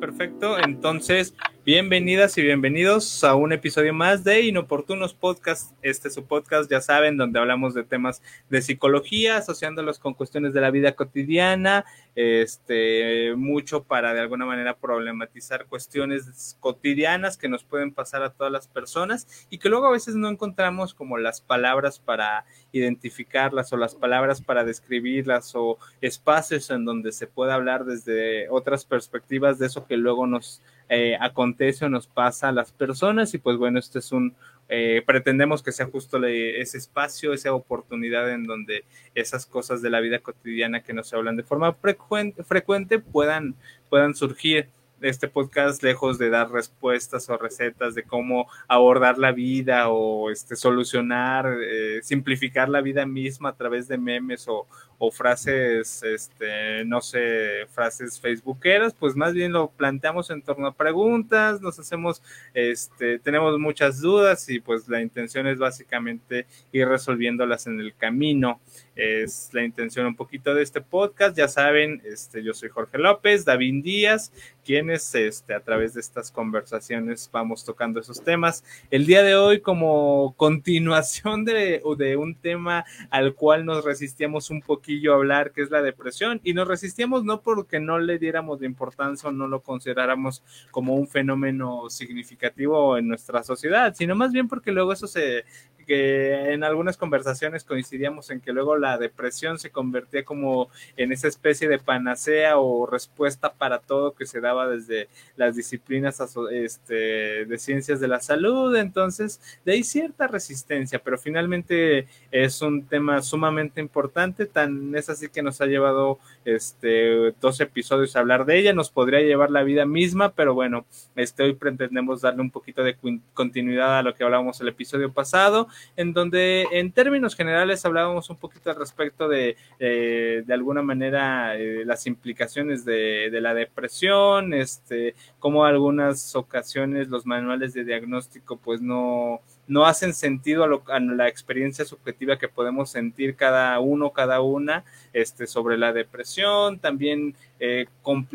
Perfecto. Entonces, bienvenidas y bienvenidos a un episodio más de Inoportunos Podcast. Este es su podcast, ya saben, donde hablamos de temas de psicología, asociándolos con cuestiones de la vida cotidiana, este, mucho para de alguna manera problematizar cuestiones cotidianas que nos pueden pasar a todas las personas y que luego a veces no encontramos como las palabras para identificarlas o las palabras para describirlas o espacios en donde se pueda hablar desde otras perspectivas de eso que luego nos eh, acontece o nos pasa a las personas y pues bueno, este es un, eh, pretendemos que sea justo ese espacio, esa oportunidad en donde esas cosas de la vida cotidiana que nos hablan de forma frecuente, frecuente puedan, puedan surgir. Este podcast, lejos de dar respuestas o recetas de cómo abordar la vida o este, solucionar, eh, simplificar la vida misma a través de memes o, o frases, este, no sé, frases facebookeras, pues más bien lo planteamos en torno a preguntas, nos hacemos, este, tenemos muchas dudas y pues la intención es básicamente ir resolviéndolas en el camino. Es la intención un poquito de este podcast. Ya saben, este, yo soy Jorge López, David Díaz, quienes este, a través de estas conversaciones vamos tocando esos temas. El día de hoy, como continuación de, de un tema al cual nos resistíamos un poquito hablar, que es la depresión, y nos resistíamos no porque no le diéramos de importancia o no lo consideráramos como un fenómeno significativo en nuestra sociedad, sino más bien porque luego eso se que en algunas conversaciones coincidíamos en que luego la depresión se convertía como en esa especie de panacea o respuesta para todo que se daba desde las disciplinas este, de ciencias de la salud, entonces de ahí cierta resistencia, pero finalmente es un tema sumamente importante, tan es así que nos ha llevado este, dos episodios a hablar de ella, nos podría llevar la vida misma, pero bueno, este, hoy pretendemos darle un poquito de continuidad a lo que hablábamos el episodio pasado en donde en términos generales hablábamos un poquito al respecto de, eh, de alguna manera, eh, las implicaciones de, de, la depresión, este, como algunas ocasiones los manuales de diagnóstico pues no, no hacen sentido a, la experiencia subjetiva que podemos sentir cada uno, cada una, este, sobre la depresión. También eh,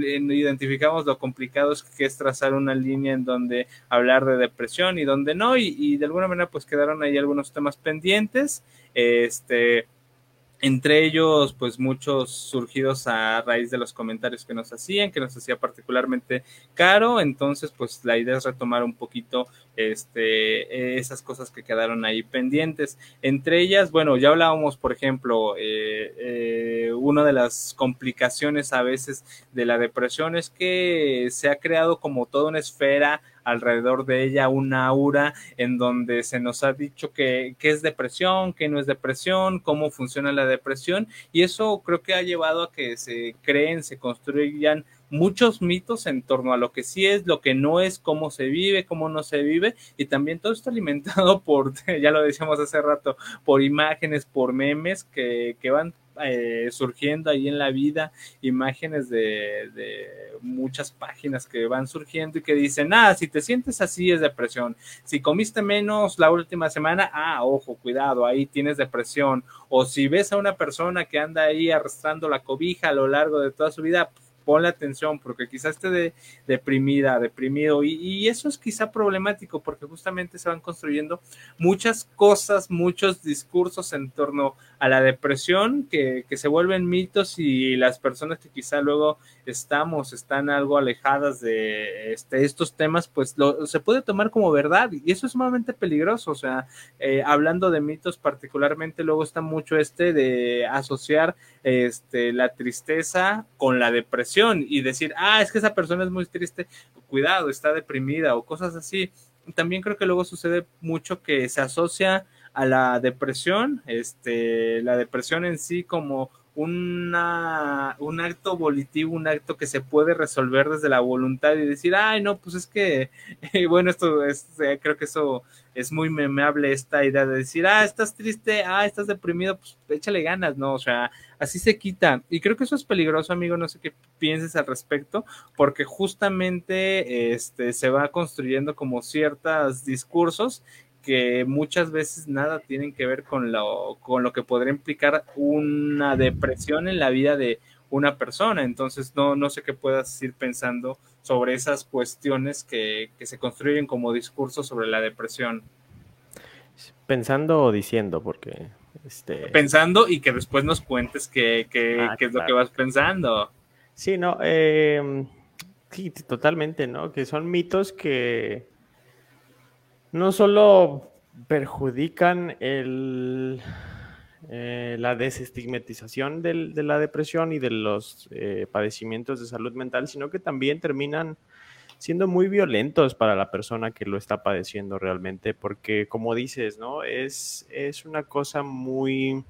identificamos lo complicado que es trazar una línea en donde hablar de depresión y donde no, y, y de alguna manera pues quedaron ahí algunos temas pendientes. Este, entre ellos, pues muchos surgidos a raíz de los comentarios que nos hacían, que nos hacía particularmente caro. Entonces, pues la idea es retomar un poquito este, esas cosas que quedaron ahí pendientes. Entre ellas, bueno, ya hablábamos, por ejemplo, eh, eh, una de las complicaciones a veces de la depresión es que se ha creado como toda una esfera alrededor de ella una aura en donde se nos ha dicho que, es depresión, que no es depresión, cómo funciona la depresión. Y eso creo que ha llevado a que se creen, se construyan muchos mitos en torno a lo que sí es, lo que no es, cómo se vive, cómo no se vive, y también todo esto alimentado por, ya lo decíamos hace rato, por imágenes, por memes que, que van eh, surgiendo ahí en la vida imágenes de, de, muchas páginas que van surgiendo y que dicen, ah, si te sientes así es depresión, si comiste menos la última semana, ah, ojo, cuidado, ahí tienes depresión, o si ves a una persona que anda ahí arrastrando la cobija a lo largo de toda su vida, ponle atención porque quizás esté de, deprimida, deprimido y, y, eso es quizá problemático porque justamente se van construyendo muchas cosas, muchos discursos en torno a la depresión que, que se vuelven mitos y las personas que quizá luego estamos, están algo alejadas de este, estos temas, pues lo, se puede tomar como verdad y eso es sumamente peligroso, o sea, eh, hablando de mitos particularmente, luego está mucho este de asociar este, la tristeza con la depresión y decir, ah, es que esa persona es muy triste, cuidado, está deprimida o cosas así. También creo que luego sucede mucho que se asocia a la depresión, este, la depresión en sí como una, un acto volitivo, un acto que se puede resolver desde la voluntad y decir, ay, no, pues es que, bueno, esto es, eh, creo que eso es muy memeable, esta idea de decir, ah, estás triste, ah, estás deprimido, pues échale ganas, ¿no? O sea, así se quita. Y creo que eso es peligroso, amigo, no sé qué pienses al respecto, porque justamente este, se va construyendo como ciertos discursos que muchas veces nada tienen que ver con lo, con lo que podría implicar una depresión en la vida de una persona. Entonces, no, no sé qué puedas ir pensando sobre esas cuestiones que, que se construyen como discursos sobre la depresión. Pensando o diciendo, porque... Este... Pensando y que después nos cuentes qué, qué, ah, qué es lo que vas pensando. Sí, no, eh, sí, totalmente, ¿no? Que son mitos que no solo perjudican eh, la desestigmatización de la depresión y de los eh, padecimientos de salud mental, sino que también terminan siendo muy violentos para la persona que lo está padeciendo realmente, porque como dices, ¿no? Es, es una cosa muy,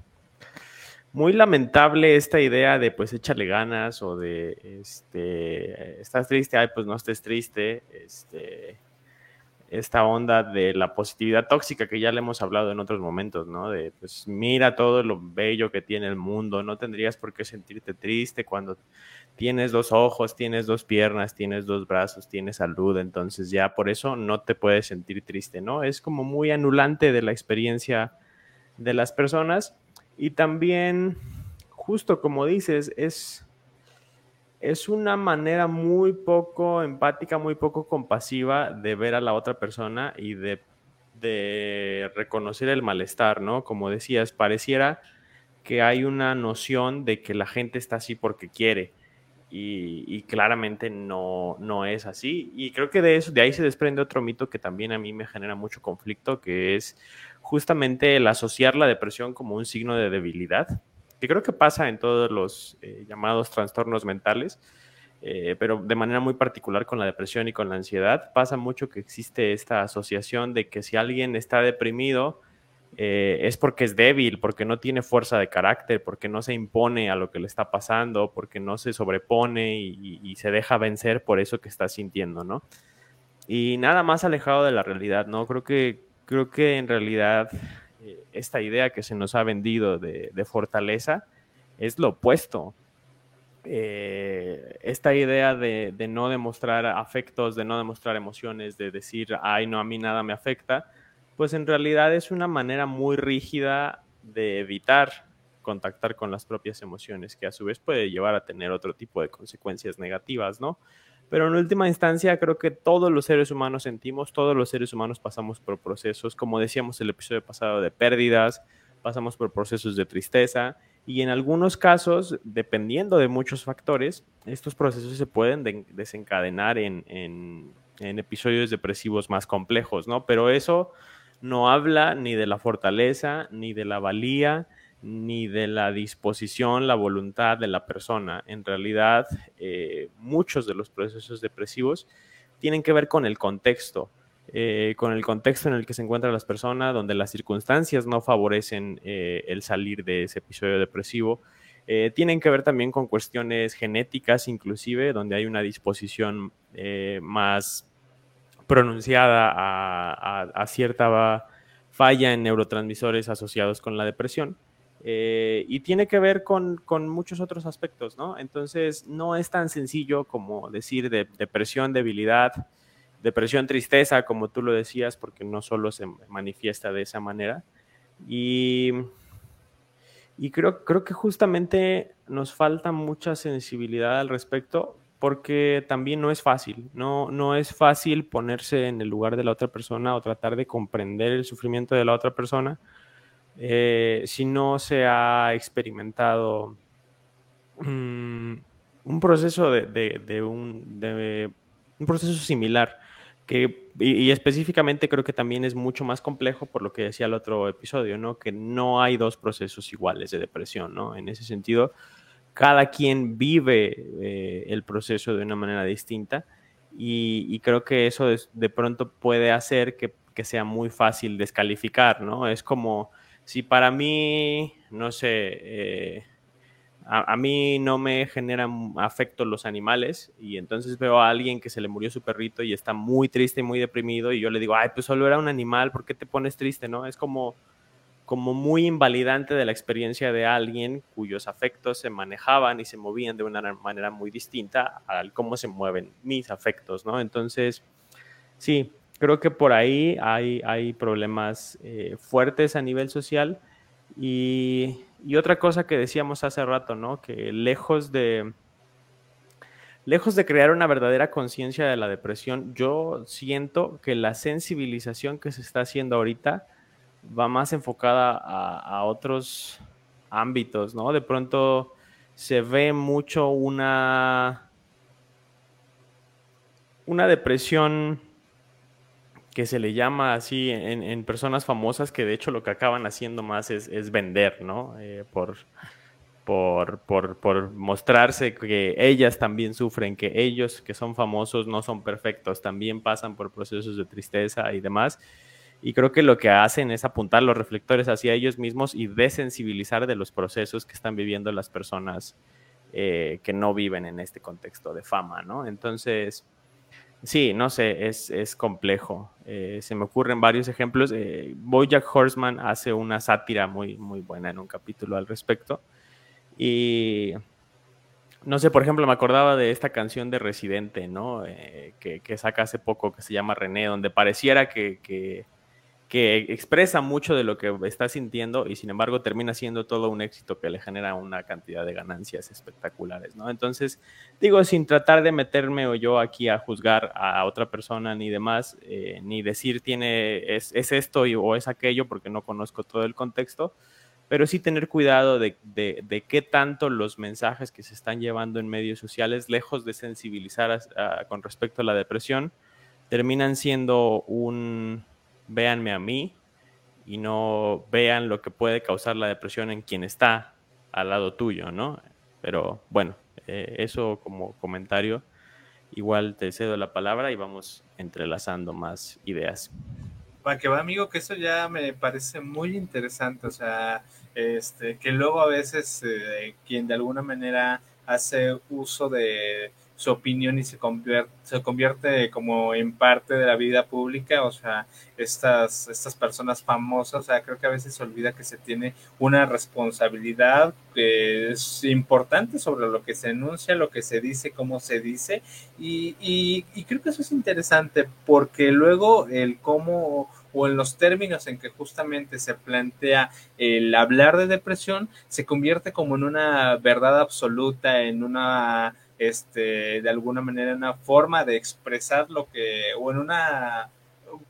muy lamentable esta idea de pues échale ganas o de, este, estás triste, ay, pues no estés triste, este, esta onda de la positividad tóxica que ya le hemos hablado en otros momentos, ¿no? De, pues mira todo lo bello que tiene el mundo, no tendrías por qué sentirte triste cuando tienes dos ojos, tienes dos piernas, tienes dos brazos, tienes salud, entonces ya por eso no te puedes sentir triste, ¿no? Es como muy anulante de la experiencia de las personas y también, justo como dices, es es una manera muy poco empática, muy poco compasiva de ver a la otra persona y de, reconocer el malestar, ¿no? Como decías, pareciera que hay una noción de que la gente está así porque quiere. Y, claramente no, no es así. Y creo que de eso, de ahí se desprende otro mito que también a mí me genera mucho conflicto, que es justamente el asociar la depresión como un signo de debilidad que creo que pasa en todos los eh, llamados trastornos mentales, eh, pero de manera muy particular con la depresión y con la ansiedad, pasa mucho que existe esta asociación de que si alguien está deprimido, eh, es porque es débil, porque no tiene fuerza de carácter, porque no se impone a lo que le está pasando, porque no se sobrepone y, y, se deja vencer por eso que está sintiendo, ¿no? Y nada más alejado de la realidad, ¿no? Creo que, creo que en realidad esta idea que se nos ha vendido de, fortaleza es lo opuesto. Eh, esta idea de, no demostrar afectos, de no demostrar emociones, de decir, ay, no, a mí nada me afecta, pues en realidad es una manera muy rígida de evitar contactar con las propias emociones, que a su vez puede llevar a tener otro tipo de consecuencias negativas, ¿no? Pero en última instancia creo que todos los seres humanos sentimos, todos los seres humanos pasamos por procesos, como decíamos el episodio pasado, de pérdidas, pasamos por procesos de tristeza y en algunos casos, dependiendo de muchos factores, estos procesos se pueden desencadenar en, episodios depresivos más complejos, ¿no? Pero eso no habla ni de la fortaleza, ni de la valía, ni de la disposición, la voluntad de la persona. En realidad, eh, muchos de los procesos depresivos tienen que ver con el contexto, eh, con el contexto en el que se encuentran las personas, donde las circunstancias no favorecen eh, el salir de ese episodio depresivo. tienen que ver también con cuestiones genéticas, inclusive, donde hay una disposición más pronunciada a cierta falla en neurotransmisores asociados con la depresión. Eh, y tiene que ver con, muchos otros aspectos, ¿no? Entonces, no es tan sencillo como decir de, depresión, debilidad, depresión, tristeza, como tú lo decías, porque no solo se manifiesta de esa manera. Y, creo, creo que justamente nos falta mucha sensibilidad al respecto, porque también no es fácil, no, no es fácil ponerse en el lugar de la otra persona o tratar de comprender el sufrimiento de la otra persona eh, si no se ha experimentado mm, un proceso de, un, proceso similar que y, específicamente creo que también es mucho más complejo por lo que decía el otro episodio, ¿no? Que no hay dos procesos iguales de depresión, ¿no? En ese sentido, cada quien vive eh, el proceso de una manera distinta y, creo que eso de, pronto puede hacer que, que, sea muy fácil descalificar, ¿no? Es como si para mí, no sé, eh, a, mí no me generan afecto los animales y entonces veo a alguien que se le murió su perrito y está muy triste y muy deprimido y yo le digo, ay, pues solo era un animal, ¿por qué te pones triste? ¿No? Es como, como muy invalidante de la experiencia de alguien cuyos afectos se manejaban y se movían de una manera muy distinta al cómo se mueven mis afectos, ¿no? Entonces, sí, creo que por ahí hay, hay problemas eh, fuertes a nivel social. Y, otra cosa que decíamos hace rato, ¿no? Que lejos de, lejos de crear una verdadera conciencia de la depresión, yo siento que la sensibilización que se está haciendo ahorita va más enfocada a, otros ámbitos, ¿no? De pronto se ve mucho una, una depresión que se le llama así en, personas famosas que de hecho lo que acaban haciendo más es, vender, ¿no? Eh, por, por, por, mostrarse que ellas también sufren, que ellos que son famosos no son perfectos, también pasan por procesos de tristeza y demás. Y creo que lo que hacen es apuntar los reflectores hacia ellos mismos y desensibilizar de los procesos que están viviendo las personas eh, que no viven en este contexto de fama, ¿no? Entonces, sí, no sé, es, complejo. Eh, se me ocurren varios ejemplos. Eh, Bojack Horseman hace una sátira muy, muy buena en un capítulo al respecto. Y no sé, por ejemplo, me acordaba de esta canción de Residente, ¿no? que, que, saca hace poco, que se llama René, donde pareciera que, que que expresa mucho de lo que está sintiendo y sin embargo termina siendo todo un éxito que le genera una cantidad de ganancias espectaculares, ¿no? Entonces, digo, sin tratar de meterme o yo aquí a juzgar a otra persona ni demás, eh, ni decir tiene, es, esto o es aquello porque no conozco todo el contexto, pero sí tener cuidado de, de, qué tanto los mensajes que se están llevando en medios sociales, lejos de sensibilizar con respecto a la depresión, terminan siendo un véanme a mí y no vean lo que puede causar la depresión en quien está al lado tuyo, ¿no? Pero bueno, eh, eso como comentario. Igual te cedo la palabra y vamos entrelazando más ideas. Para que va, amigo, que eso ya me parece muy interesante. O sea, este, que luego a veces eh, quien de alguna manera hace uso de su opinión y se convierte, se convierte como en parte de la vida pública, o sea, estas, estas personas famosas, o sea, creo que a veces se olvida que se tiene una responsabilidad que es importante sobre lo que se enuncia, lo que se dice, cómo se dice, y, y, y creo que eso es interesante porque luego el cómo o en los términos en que justamente se plantea el hablar de depresión, se convierte como en una verdad absoluta, en una este, de alguna manera una forma de expresar lo que, o en una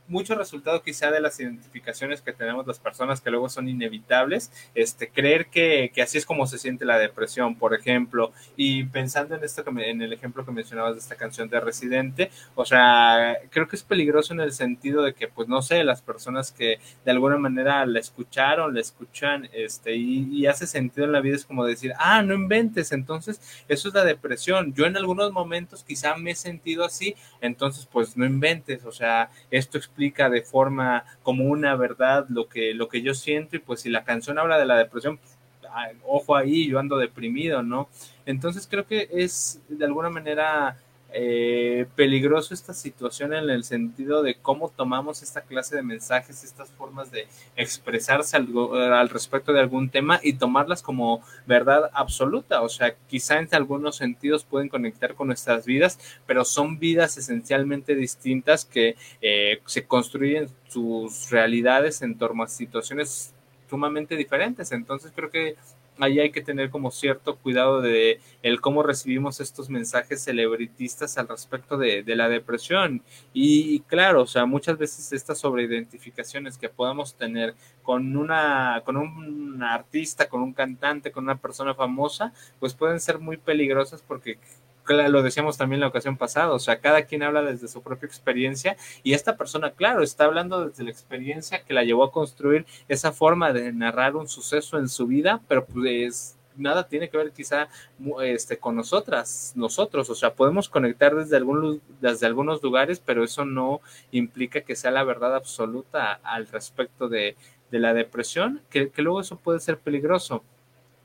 mucho resultado quizá de las identificaciones que tenemos las personas que luego son inevitables, este, creer que, que así es como se siente la depresión, por ejemplo, y pensando en esto en el ejemplo que mencionabas de esta canción de Residente, o sea, creo que es peligroso en el sentido de que, pues no sé, las personas que de alguna manera la escucharon, la escuchan, este, y, y hace sentido en la vida es como decir, ah, no inventes, entonces eso es la depresión. Yo en algunos momentos quizá me he sentido así, entonces pues no inventes, o sea, esto explica de forma como una verdad lo que, lo que yo siento y pues si la canción habla de la depresión, pues, ojo ahí, yo ando deprimido, ¿no? Entonces creo que es de alguna manera eh, peligroso esta situación en el sentido de cómo tomamos esta clase de mensajes, estas formas de expresarse al, respecto de algún tema y tomarlas como verdad absoluta. O sea, quizá en algunos sentidos pueden conectar con nuestras vidas, pero son vidas esencialmente distintas que eh, se construyen sus realidades en torno a situaciones sumamente diferentes. Entonces creo que ahí hay que tener como cierto cuidado de el cómo recibimos estos mensajes celebritistas al respecto de, la depresión. Y, claro, o sea, muchas veces estas sobreidentificaciones que podamos tener con una, con un artista, con un cantante, con una persona famosa, pues pueden ser muy peligrosas porque lo decíamos también la ocasión pasada, o sea, cada quien habla desde su propia experiencia y esta persona, claro, está hablando desde la experiencia que la llevó a construir esa forma de narrar un suceso en su vida, pero pues nada tiene que ver quizá este, con nosotras, nosotros, o sea, podemos conectar desde, algún, desde algunos lugares, pero eso no implica que sea la verdad absoluta al respecto de, la depresión, que, que luego eso puede ser peligroso.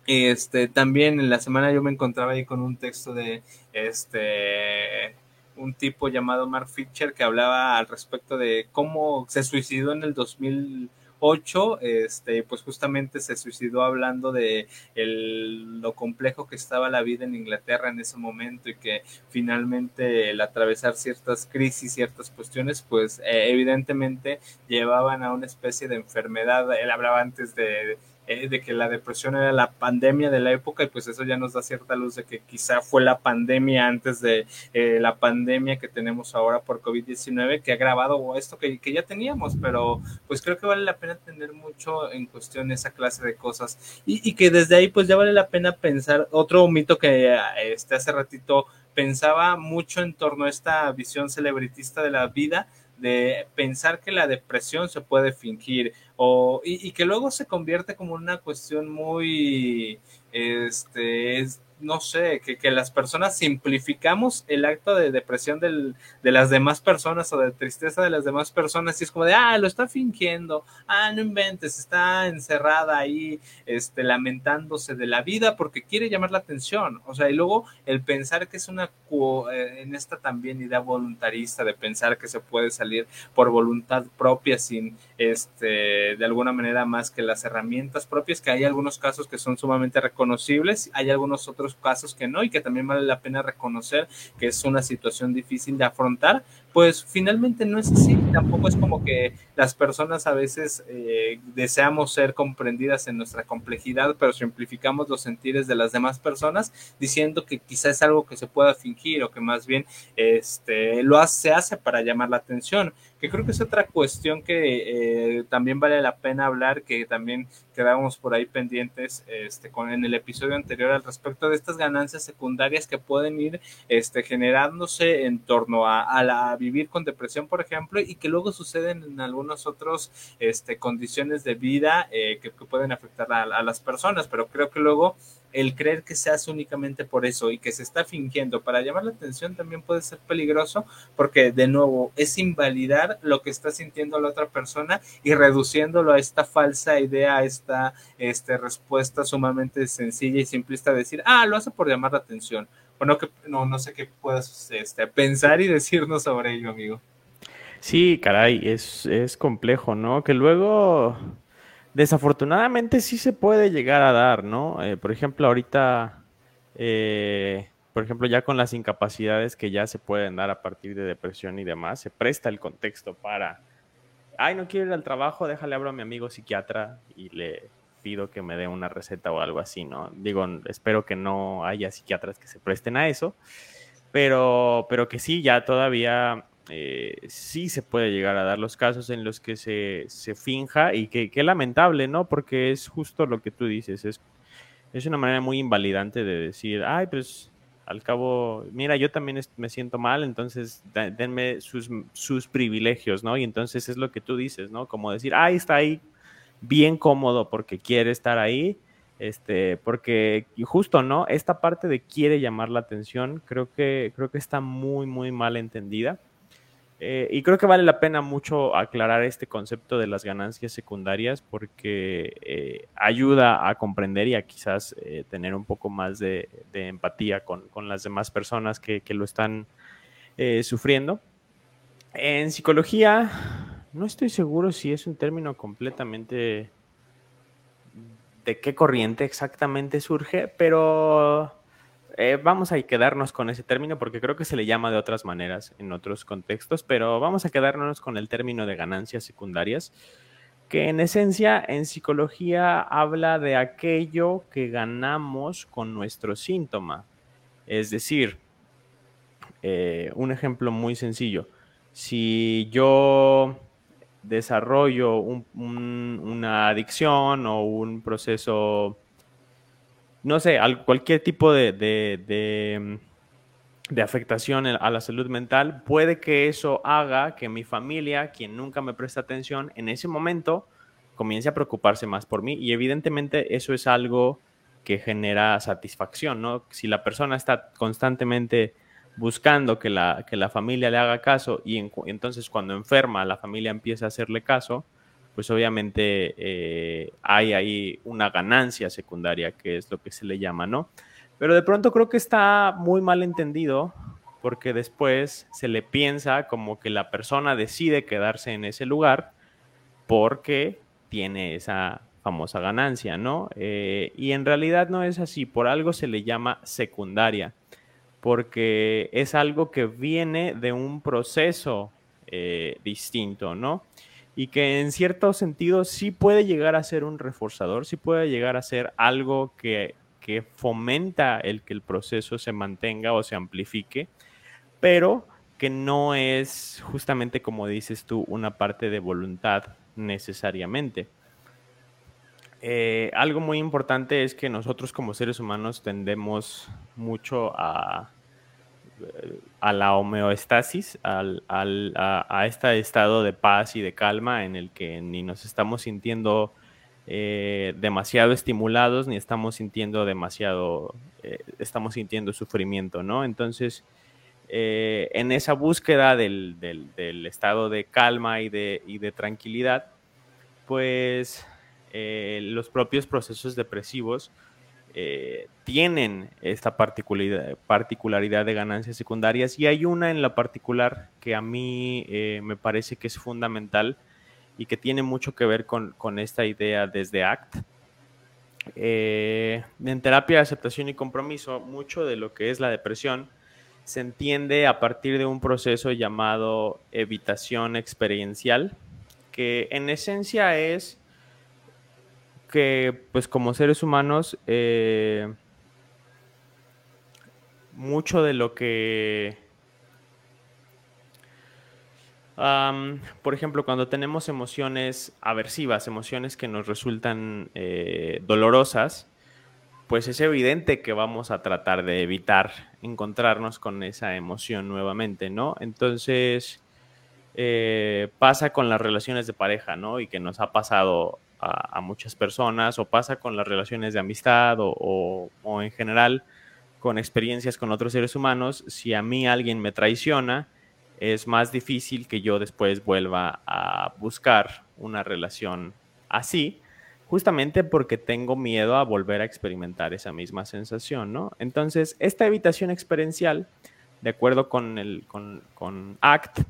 Este, también en la semana yo me encontraba ahí con un texto de este un tipo llamado Mark Fisher que hablaba al respecto de cómo se suicidó en el 2008, este, pues justamente se suicidó hablando de el, lo complejo que estaba la vida en Inglaterra en ese momento y que finalmente el atravesar ciertas crisis, ciertas cuestiones, pues eh, evidentemente llevaban a una especie de enfermedad. Él hablaba antes de eh, de que la depresión era la pandemia de la época y pues eso ya nos da cierta luz de que quizá fue la pandemia antes de eh, la pandemia que tenemos ahora por COVID-19 que ha agravado esto que, que, ya teníamos, pero pues creo que vale la pena tener mucho en cuestión esa clase de cosas. Y, y que desde ahí pues ya vale la pena pensar otro mito que este, hace ratito pensaba mucho en torno a esta visión celebritista de la vida de pensar que la depresión se puede fingir o, y, y que luego se convierte como una cuestión muy, este, es, no sé, que, que, las personas simplificamos el acto de depresión del, de las demás personas o de tristeza de las demás personas y es como de, ah, lo está fingiendo, ah, no inventes, está encerrada ahí, este, lamentándose de la vida porque quiere llamar la atención, o sea, y luego el pensar que es una, eh, en esta también idea voluntarista de pensar que se puede salir por voluntad propia sin, este, de alguna manera más que las herramientas propias, que hay algunos casos que son sumamente reconocibles, hay algunos otros casos que no y que también vale la pena reconocer que es una situación difícil de afrontar, pues finalmente no es así. Tampoco es como que las personas a veces eh, deseamos ser comprendidas en nuestra complejidad, pero simplificamos los sentires de las demás personas diciendo que quizás es algo que se pueda fingir o que más bien este, lo hace, se hace para llamar la atención. Que creo que es otra cuestión que eh, también vale la pena hablar, que también quedamos por ahí pendientes este, con, en el episodio anterior al respecto de estas ganancias secundarias que pueden ir este, generándose en torno a, a la vivir con depresión, por ejemplo, y que luego suceden en algunas otras este, condiciones de vida eh, que, pueden afectar a, a las personas, pero creo que luego el creer que se hace únicamente por eso y que se está fingiendo para llamar la atención también puede ser peligroso porque de nuevo es invalidar lo que está sintiendo la otra persona y reduciéndolo a esta falsa idea, a esta este, respuesta sumamente sencilla y simplista de decir, ah, lo hace por llamar la atención. Bueno, que, no, no sé qué puedas este, pensar y decirnos sobre ello, amigo. Sí, caray, es, es complejo, ¿no? Que luego Desafortunadamente sí se puede llegar a dar, ¿no? Eh, por ejemplo, ahorita, eh, por ejemplo, ya con las incapacidades que ya se pueden dar a partir de depresión y demás, se presta el contexto para, ay, no quiero ir al trabajo, déjale hablar a mi amigo psiquiatra y le pido que me dé una receta o algo así, ¿no? Digo, espero que no haya psiquiatras que se presten a eso, pero, pero que sí, ya todavía eh, sí se puede llegar a dar los casos en los que se, se finja y que, que, lamentable, ¿no? Porque es justo lo que tú dices, es, es una manera muy invalidante de decir, ay, pues al cabo, mira, yo también me siento mal, entonces denme sus, sus privilegios, ¿no? Y entonces es lo que tú dices, ¿no? Como decir, ay, está ahí bien cómodo porque quiere estar ahí, este, porque justo, ¿no? Esta parte de quiere llamar la atención, creo que, creo que está muy, muy mal entendida. Eh, y creo que vale la pena mucho aclarar este concepto de las ganancias secundarias porque eh, ayuda a comprender y a quizás eh, tener un poco más de, de empatía con, con, las demás personas que, que lo están sufriendo. En psicología, no estoy seguro si es un término completamente de qué corriente exactamente surge, pero eh, vamos a quedarnos con ese término porque creo que se le llama de otras maneras en otros contextos, pero vamos a quedarnos con el término de ganancias secundarias, que en esencia en psicología habla de aquello que ganamos con nuestro síntoma. Es decir, eh, un ejemplo muy sencillo, si yo desarrollo un, un, una adicción o un proceso no sé, cualquier tipo de, de, de, de, afectación a la salud mental, puede que eso haga que mi familia, quien nunca me presta atención, en ese momento comience a preocuparse más por mí. Y evidentemente eso es algo que genera satisfacción, ¿no? Si la persona está constantemente buscando que la, que la familia le haga caso y en, entonces cuando enferma la familia empieza a hacerle caso, pues obviamente eh, hay ahí una ganancia secundaria, que es lo que se le llama, ¿no? Pero de pronto creo que está muy mal entendido porque después se le piensa como que la persona decide quedarse en ese lugar porque tiene esa famosa ganancia, ¿no? Eh, y en realidad no es así, por algo se le llama secundaria, porque es algo que viene de un proceso eh, distinto, ¿no? Y que en cierto sentido sí puede llegar a ser un reforzador, sí puede llegar a ser algo que, que fomenta el que el proceso se mantenga o se amplifique, pero que no es justamente como dices tú una parte de voluntad necesariamente. Eh, algo muy importante es que nosotros como seres humanos tendemos mucho a, a la homeostasis, al, a, este estado de paz y de calma en el que ni nos estamos sintiendo eh, demasiado estimulados ni estamos sintiendo demasiado, eh, estamos sintiendo sufrimiento, ¿no? Entonces, eh, en esa búsqueda del, estado de calma y de, y de tranquilidad, pues los propios procesos depresivos eh, tienen esta particularidad, de ganancias secundarias y hay una en la particular que a mí eh, me parece que es fundamental y que tiene mucho que ver con, esta idea desde ACT. Eh, en terapia de aceptación y compromiso, mucho de lo que es la depresión se entiende a partir de un proceso llamado evitación experiencial, que en esencia es que pues como seres humanos eh, mucho de lo que por ejemplo cuando tenemos emociones aversivas emociones que nos resultan eh, dolorosas pues es evidente que vamos a tratar de evitar encontrarnos con esa emoción nuevamente no entonces eh, pasa con las relaciones de pareja no y que nos ha pasado a, muchas personas o pasa con las relaciones de amistad o, en general con experiencias con otros seres humanos, si a mí alguien me traiciona, es más difícil que yo después vuelva a buscar una relación así, justamente porque tengo miedo a volver a experimentar esa misma sensación, ¿no? Entonces, esta evitación experiencial, de acuerdo con, el, con, con ACT,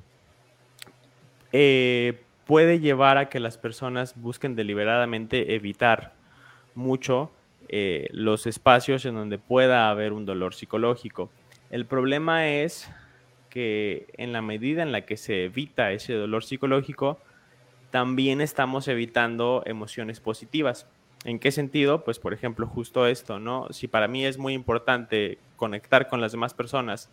eh, puede llevar a que las personas busquen deliberadamente evitar mucho eh, los espacios en donde pueda haber un dolor psicológico. El problema es que en la medida en la que se evita ese dolor psicológico, también estamos evitando emociones positivas. ¿En qué sentido? Pues por ejemplo, justo esto, ¿no? Si para mí es muy importante conectar con las demás personas,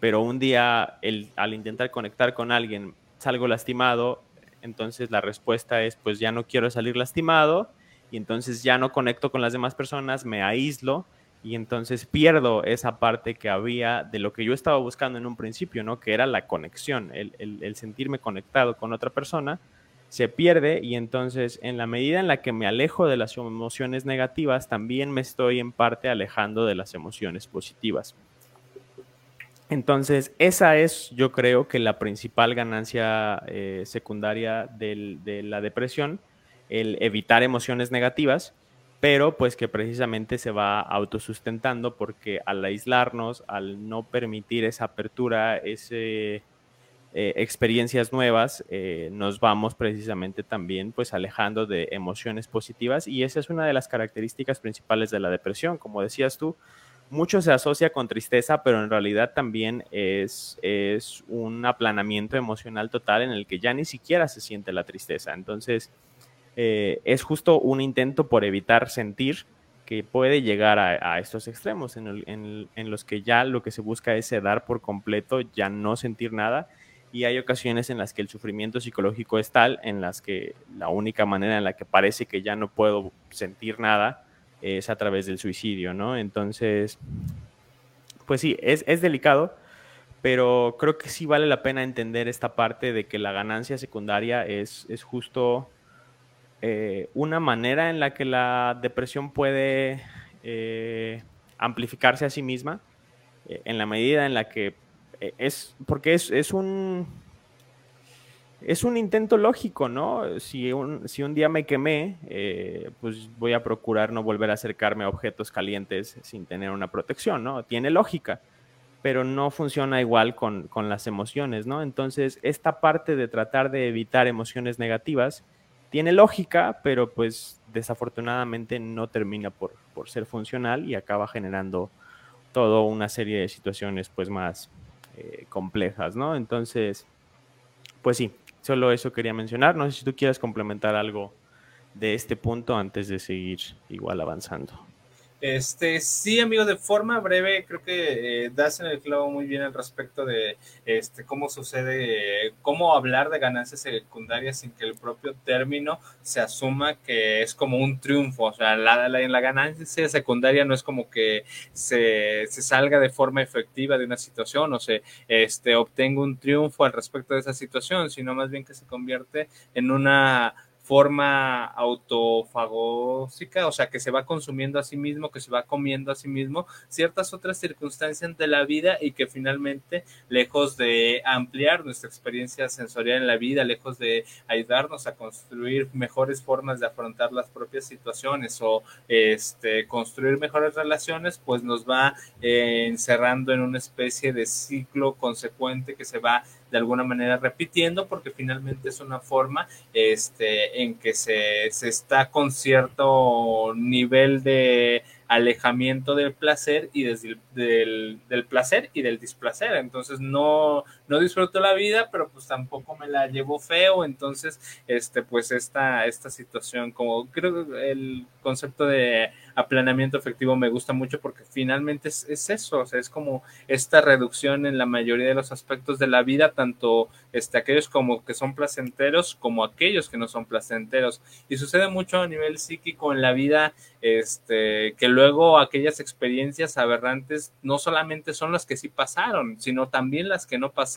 pero un día al intentar conectar con alguien salgo lastimado, entonces la respuesta es pues ya no quiero salir lastimado y entonces ya no conecto con las demás personas, me aíslo y entonces pierdo esa parte que había de lo que yo estaba buscando en un principio, ¿no? Que era la conexión, el, sentirme conectado con otra persona, se pierde y entonces en la medida en la que me alejo de las emociones negativas, también me estoy en parte alejando de las emociones positivas. Entonces, esa es, yo creo que la principal ganancia eh, secundaria de la depresión, el evitar emociones negativas, pero pues que precisamente se va autosustentando porque al aislarnos, al no permitir esa apertura, ese, eh, experiencias nuevas, eh, nos vamos precisamente también pues alejando de emociones positivas. Y esa es una de las características principales de la depresión, como decías tú, mucho se asocia con tristeza, pero en realidad también es, es un aplanamiento emocional total en el que ya ni siquiera se siente la tristeza. Entonces, eh, es justo un intento por evitar sentir que puede llegar a, estos extremos en, los que ya lo que se busca es sedar por completo, ya no sentir nada. Y hay ocasiones en las que el sufrimiento psicológico es tal, en las que la única manera en la que parece que ya no puedo sentir nada es a través del suicidio, ¿no? Entonces, pues sí, es, delicado, pero creo que sí vale la pena entender esta parte de que la ganancia secundaria es, es justo eh, una manera en la que la depresión puede eh, amplificarse a sí misma, eh, en la medida en la que es, porque es, es un es un intento lógico, ¿no? Si un, si un día me quemé, eh, pues voy a procurar no volver a acercarme a objetos calientes sin tener una protección, ¿no? Tiene lógica, pero no funciona igual con, las emociones, ¿no? Entonces, esta parte de tratar de evitar emociones negativas tiene lógica, pero pues desafortunadamente no termina por, ser funcional y acaba generando toda una serie de situaciones pues más eh, complejas, ¿no? Entonces, pues sí, Solo eso quería mencionar. No sé si tú quieres complementar algo de este punto antes de seguir igual avanzando. Este, sí, amigo, de forma breve, creo que eh, das en el clavo muy bien al respecto de este, cómo sucede, cómo hablar de ganancias secundarias sin que el propio término se asuma que es como un triunfo. O sea, la, la, ganancia secundaria no es como que se, se, salga de forma efectiva de una situación o se este, obtenga un triunfo al respecto de esa situación, sino más bien que se convierte en una forma autofagósica, o sea, que se va consumiendo a sí mismo, que se va comiendo a sí mismo, ciertas otras circunstancias de la vida y que finalmente, lejos de ampliar nuestra experiencia sensorial en la vida, lejos de ayudarnos a construir mejores formas de afrontar las propias situaciones o este, construir mejores relaciones, pues nos va eh, encerrando en una especie de ciclo consecuente que se va de alguna manera repitiendo, porque finalmente es una forma este, en que se, se está con cierto nivel de alejamiento del placer y del, del, placer y del displacer. Entonces no, no disfruto la vida, pero pues tampoco me la llevo feo. Entonces, este, pues esta, esta situación, como creo que el concepto de aplanamiento efectivo me gusta mucho porque finalmente es, es eso, o sea, es como esta reducción en la mayoría de los aspectos de la vida, tanto este, aquellos como que son placenteros como aquellos que no son placenteros. Y sucede mucho a nivel psíquico en la vida, este, que luego aquellas experiencias aberrantes no solamente son las que sí pasaron, sino también las que no pasaron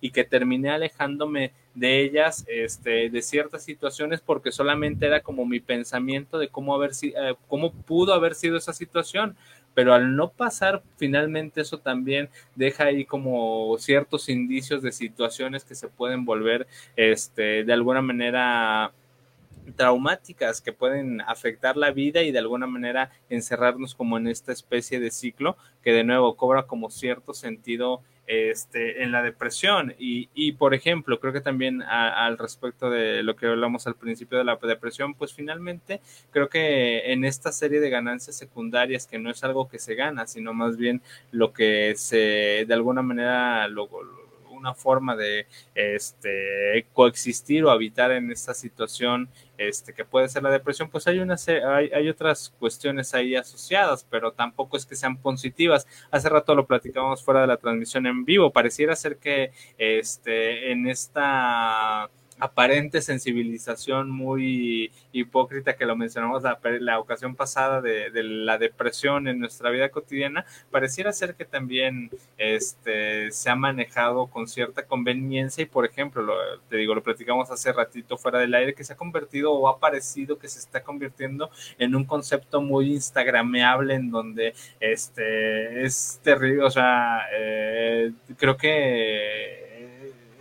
y que terminé alejándome de ellas, este, de ciertas situaciones, porque solamente era como mi pensamiento de cómo haber eh, cómo pudo haber sido esa situación. Pero al no pasar, finalmente eso también deja ahí como ciertos indicios de situaciones que se pueden volver, este, de alguna manera traumáticas que pueden afectar la vida y de alguna manera encerrarnos como en esta especie de ciclo que de nuevo cobra como cierto sentido este, en la depresión. Y, y por ejemplo, creo que también al respecto de lo que hablamos al principio de la depresión, pues finalmente creo que en esta serie de ganancias secundarias, que no es algo que se gana, sino más bien lo que se de alguna manera lo, una forma de este, coexistir o habitar en esta situación este, que puede ser la depresión, pues hay, una, hay, hay otras cuestiones ahí asociadas, pero tampoco es que sean positivas. Hace rato lo platicábamos fuera de la transmisión en vivo, pareciera ser que este, en esta aparente sensibilización muy hipócrita que lo mencionamos la, la ocasión pasada de, de, la depresión en nuestra vida cotidiana, pareciera ser que también este, se ha manejado con cierta conveniencia y por ejemplo, lo, te digo, lo platicamos hace ratito fuera del aire, que se ha convertido o ha parecido que se está convirtiendo en un concepto muy instagrameable en donde este, es terrible, o sea, eh, creo que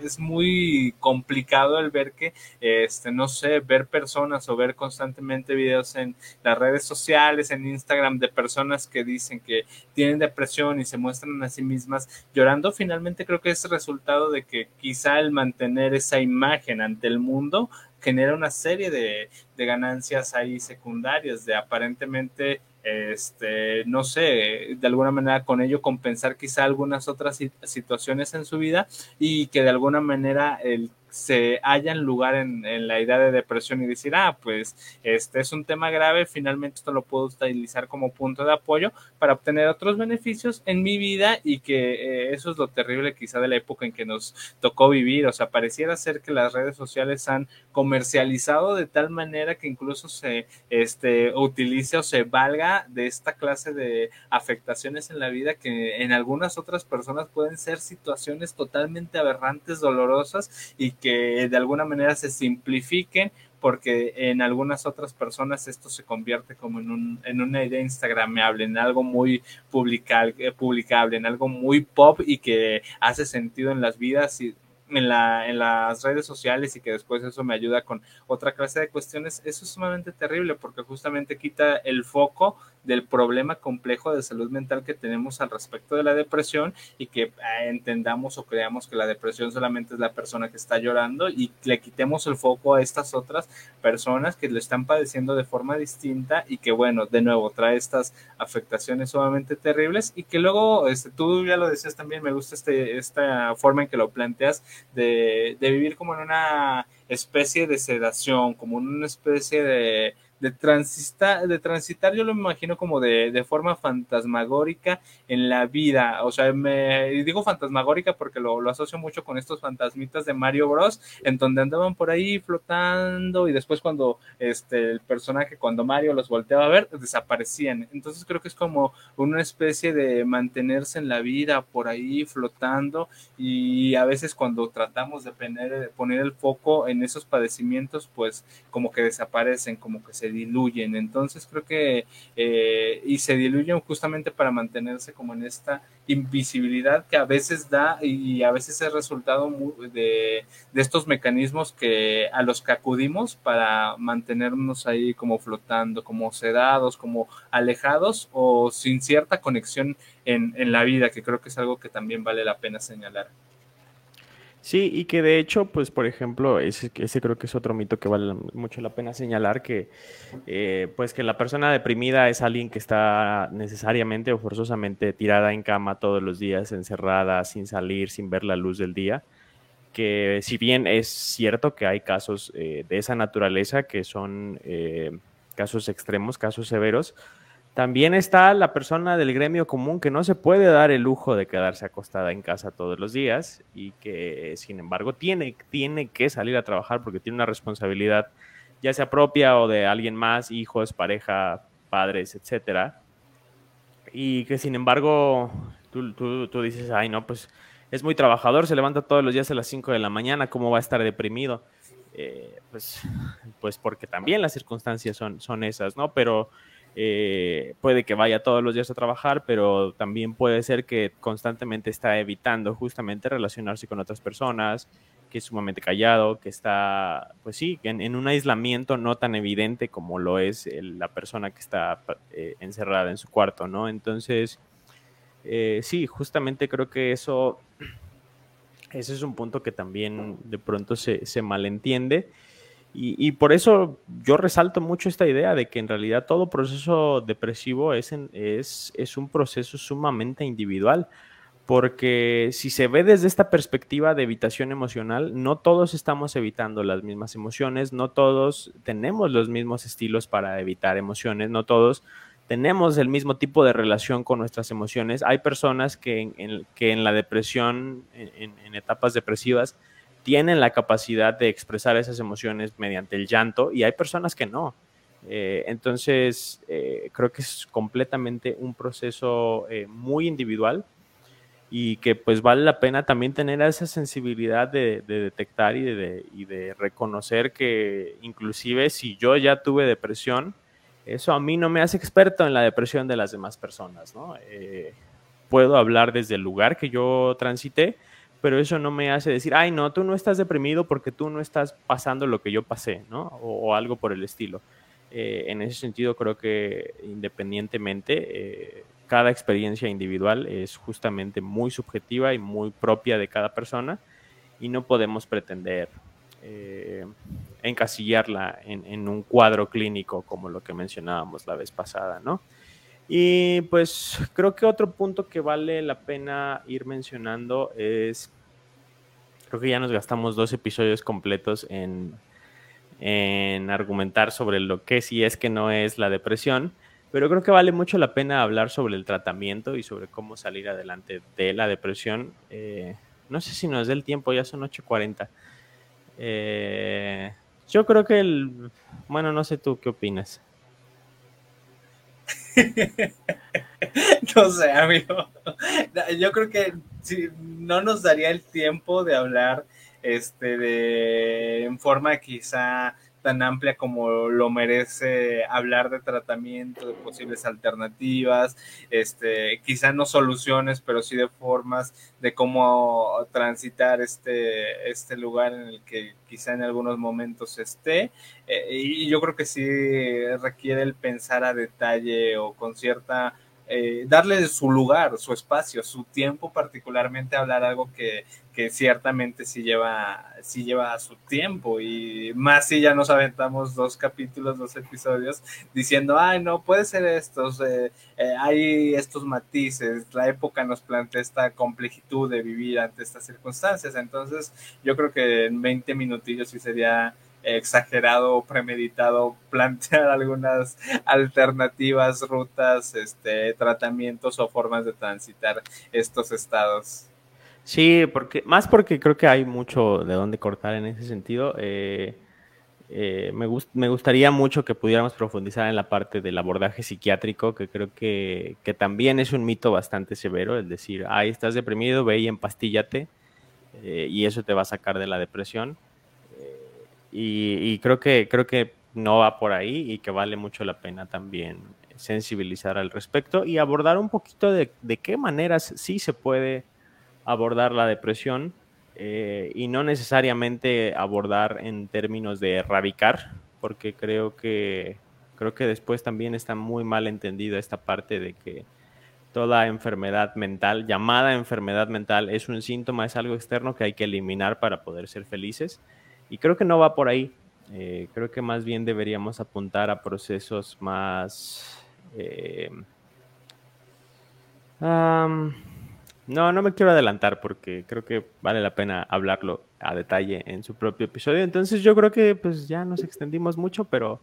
es muy complicado el ver que, este, no sé, ver personas o ver constantemente videos en las redes sociales, en Instagram, de personas que dicen que tienen depresión y se muestran a sí mismas llorando, finalmente creo que es resultado de que quizá el mantener esa imagen ante el mundo genera una serie de, de ganancias ahí secundarias, de aparentemente este, no sé, de alguna manera con ello compensar quizá algunas otras situaciones en su vida y que de alguna manera el se hayan lugar en, en, la idea de depresión y decir, ah, pues este es un tema grave, finalmente esto lo puedo utilizar como punto de apoyo para obtener otros beneficios en mi vida y que eh, eso es lo terrible quizá de la época en que nos tocó vivir, o sea, pareciera ser que las redes sociales han comercializado de tal manera que incluso se este, utilice o se valga de esta clase de afectaciones en la vida que en algunas otras personas pueden ser situaciones totalmente aberrantes, dolorosas y que de alguna manera se simplifiquen porque en algunas otras personas esto se convierte como en, un, en una idea instagramable, en algo muy publicable, publicable, en algo muy pop y que hace sentido en las vidas y en, la, en las redes sociales y que después eso me ayuda con otra clase de cuestiones, eso es sumamente terrible porque justamente quita el foco del problema complejo de salud mental que tenemos al respecto de la depresión y que eh, entendamos o creamos que la depresión solamente es la persona que está llorando y le quitemos el foco a estas otras personas que lo están padeciendo de forma distinta y que bueno, de nuevo trae estas afectaciones sumamente terribles y que luego, este, tú ya lo decías también, me gusta este, esta forma en que lo planteas de, de vivir como en una especie de sedación, como en una especie de, de transitar, de transitar yo lo imagino como de, de, forma fantasmagórica en la vida. O sea, me digo fantasmagórica porque lo, lo, asocio mucho con estos fantasmitas de Mario Bros. en donde andaban por ahí flotando y después cuando este el personaje, cuando Mario los volteaba a ver, desaparecían. Entonces creo que es como una especie de mantenerse en la vida por ahí flotando y a veces cuando tratamos de poner, poner el foco en esos padecimientos, pues como que desaparecen, como que se diluyen. Entonces creo que, eh, y se diluyen justamente para mantenerse como en esta invisibilidad que a veces da y a veces es resultado de, de estos mecanismos que a los que acudimos para mantenernos ahí como flotando, como sedados, como alejados o sin cierta conexión en, en la vida, que creo que es algo que también vale la pena señalar. Sí, y que de hecho, pues por ejemplo, ese, creo que es otro mito que vale mucho la pena señalar, que eh, pues que la persona deprimida es alguien que está necesariamente o forzosamente tirada en cama todos los días, encerrada, sin salir, sin ver la luz del día, que si bien es cierto que hay casos eh, de esa naturaleza que son eh, casos extremos, casos severos, también está la persona del gremio común que no se puede dar el lujo de quedarse acostada en casa todos los días y que, sin embargo, tiene, tiene que salir a trabajar porque tiene una responsabilidad, ya sea propia o de alguien más, hijos, pareja, padres, etcétera. Y que, sin embargo, tú, tú, tú dices, ay, no, pues es muy trabajador, se levanta todos los días a las 5 de la mañana, ¿cómo va a estar deprimido? Eh, pues, pues porque también las circunstancias son, son esas, ¿no? Pero eh, puede que vaya todos los días a trabajar, pero también puede ser que constantemente está evitando justamente relacionarse con otras personas, que es sumamente callado, que está, pues sí, en, un aislamiento no tan evidente como lo es la persona que está eh, encerrada en su cuarto, ¿no? Entonces, eh, sí, justamente creo que eso, ese es un punto que también de pronto se malentiende y, por eso yo resalto mucho esta idea de que en realidad todo proceso depresivo es, es, es un proceso sumamente individual, porque si se ve desde esta perspectiva de evitación emocional, no todos estamos evitando las mismas emociones, no todos tenemos los mismos estilos para evitar emociones, no todos tenemos el mismo tipo de relación con nuestras emociones. Hay personas que en, que en la depresión, en etapas depresivas, tienen la capacidad de expresar esas emociones mediante el llanto y hay personas que no. Eh, entonces, eh, creo que es completamente un proceso eh, muy individual y que pues vale la pena también tener esa sensibilidad de, detectar y de, y de, reconocer que inclusive si yo ya tuve depresión, eso a mí no me hace experto en la depresión de las demás personas, ¿no? puedo hablar desde el lugar que yo transité, pero eso no me hace decir, ay, no, tú no estás deprimido porque tú no estás pasando lo que yo pasé, ¿no? O, algo por el estilo. Eh, en ese sentido, creo que independientemente, eh, cada experiencia individual es justamente muy subjetiva y muy propia de cada persona y no podemos pretender eh, encasillarla en, en, un cuadro clínico como lo que mencionábamos la vez pasada, ¿no? Y pues creo que otro punto que vale la pena ir mencionando es, creo que ya nos gastamos dos episodios completos en, en argumentar sobre lo que sí es que no es la depresión, pero creo que vale mucho la pena hablar sobre el tratamiento y sobre cómo salir adelante de la depresión. Eh, no sé si nos dé el tiempo, ya son 8.40. Eh, yo creo que el... Bueno, no sé tú qué opinas. no sé, amigo. Yo creo que si no nos daría el tiempo de hablar este de en forma quizá tan amplia como lo merece hablar de tratamiento, de posibles alternativas, este, quizá no soluciones, pero sí de formas de cómo transitar este, este lugar en el que quizá en algunos momentos esté. Eh, y yo creo que sí requiere el pensar a detalle o con cierta eh, darle su lugar, su espacio, su tiempo, particularmente hablar algo que, que ciertamente sí lleva, sí lleva su tiempo. Y más si ya nos aventamos dos capítulos, dos episodios diciendo, ay, no, puede ser estos, eh, eh, hay estos matices, la época nos plantea esta complejitud de vivir ante estas circunstancias, entonces yo creo que en 20 minutillos sí sería exagerado premeditado plantear algunas alternativas, rutas, este, tratamientos o formas de transitar estos estados. Sí, porque más porque creo que hay mucho de dónde cortar en ese sentido. Eh, eh, me, me, gustaría mucho que pudiéramos profundizar en la parte del abordaje psiquiátrico, que creo que, que también es un mito bastante severo, es decir, ahí estás deprimido, ve y empastíllate, eh, y eso te va a sacar de la depresión. Y, creo, que, creo que no va por ahí y que vale mucho la pena también sensibilizar al respecto y abordar un poquito de, qué maneras sí se puede abordar la depresión eh, y no necesariamente abordar en términos de erradicar, porque creo que, creo que después también está muy mal entendida esta parte de que toda enfermedad mental, llamada enfermedad mental, es un síntoma, es algo externo que hay que eliminar para poder ser felices. Y creo que no va por ahí. Eh, creo que más bien deberíamos apuntar a procesos más... Eh, no, no me quiero adelantar porque creo que vale la pena hablarlo a detalle en su propio episodio. Entonces yo creo que pues ya nos extendimos mucho, pero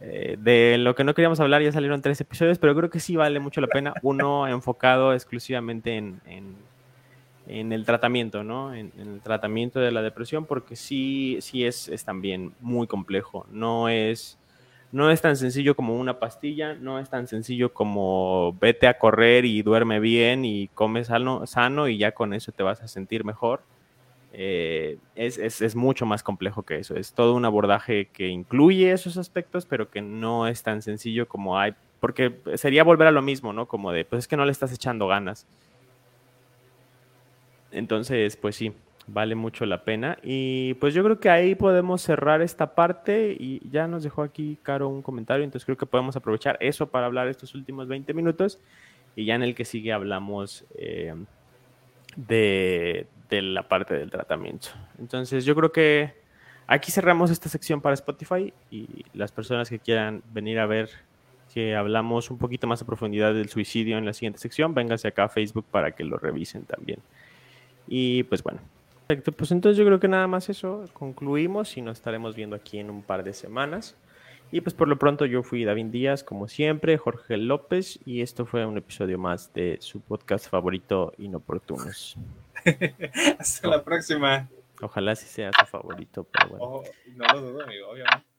eh, de lo que no queríamos hablar ya salieron tres episodios, pero creo que sí vale mucho la pena. Uno enfocado exclusivamente en en el tratamiento, ¿no? En, el tratamiento de la depresión, porque sí, sí es, es, también muy complejo. No es, no es tan sencillo como una pastilla, no es tan sencillo como vete a correr y duerme bien y come sano, sano y ya con eso te vas a sentir mejor. Eh, es, es, es, mucho más complejo que eso. Es todo un abordaje que incluye esos aspectos, pero que no es tan sencillo como hay, porque sería volver a lo mismo, ¿no? Como de, pues es que no le estás echando ganas. Entonces, pues sí, vale mucho la pena. Y pues yo creo que ahí podemos cerrar esta parte y ya nos dejó aquí Caro un comentario, entonces creo que podemos aprovechar eso para hablar estos últimos 20 minutos y ya en el que sigue hablamos eh, de, de la parte del tratamiento. Entonces yo creo que aquí cerramos esta sección para Spotify y las personas que quieran venir a ver que hablamos un poquito más a profundidad del suicidio en la siguiente sección, vénganse acá a Facebook para que lo revisen también. Y pues bueno. Perfecto, pues entonces yo creo que nada más eso. Concluimos y nos estaremos viendo aquí en un par de semanas. Y pues por lo pronto yo fui David Díaz, como siempre, Jorge López, y esto fue un episodio más de su podcast favorito, Inoportunos. Hasta la próxima. Ojalá sí sea tu favorito, pero bueno. no lo dudo, amigo, obviamente.